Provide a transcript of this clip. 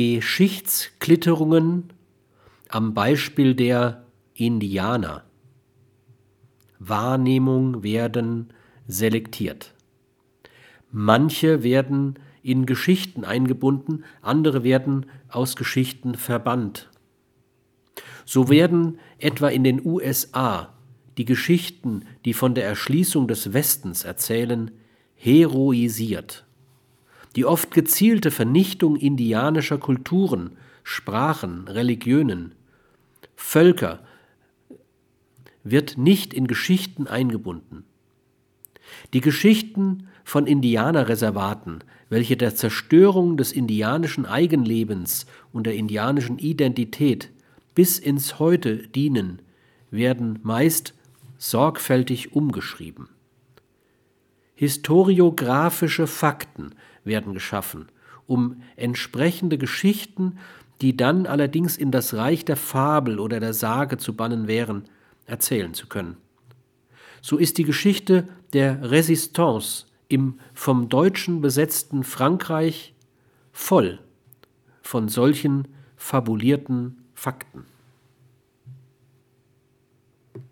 Geschichtsklitterungen am Beispiel der Indianer. Wahrnehmung werden selektiert. Manche werden in Geschichten eingebunden, andere werden aus Geschichten verbannt. So werden etwa in den USA die Geschichten, die von der Erschließung des Westens erzählen, heroisiert. Die oft gezielte Vernichtung indianischer Kulturen, Sprachen, Religionen, Völker wird nicht in Geschichten eingebunden. Die Geschichten von Indianerreservaten, welche der Zerstörung des indianischen Eigenlebens und der indianischen Identität bis ins Heute dienen, werden meist sorgfältig umgeschrieben. Historiografische Fakten werden geschaffen, um entsprechende Geschichten, die dann allerdings in das Reich der Fabel oder der Sage zu bannen wären, erzählen zu können. So ist die Geschichte der Resistance im vom Deutschen besetzten Frankreich voll von solchen fabulierten Fakten.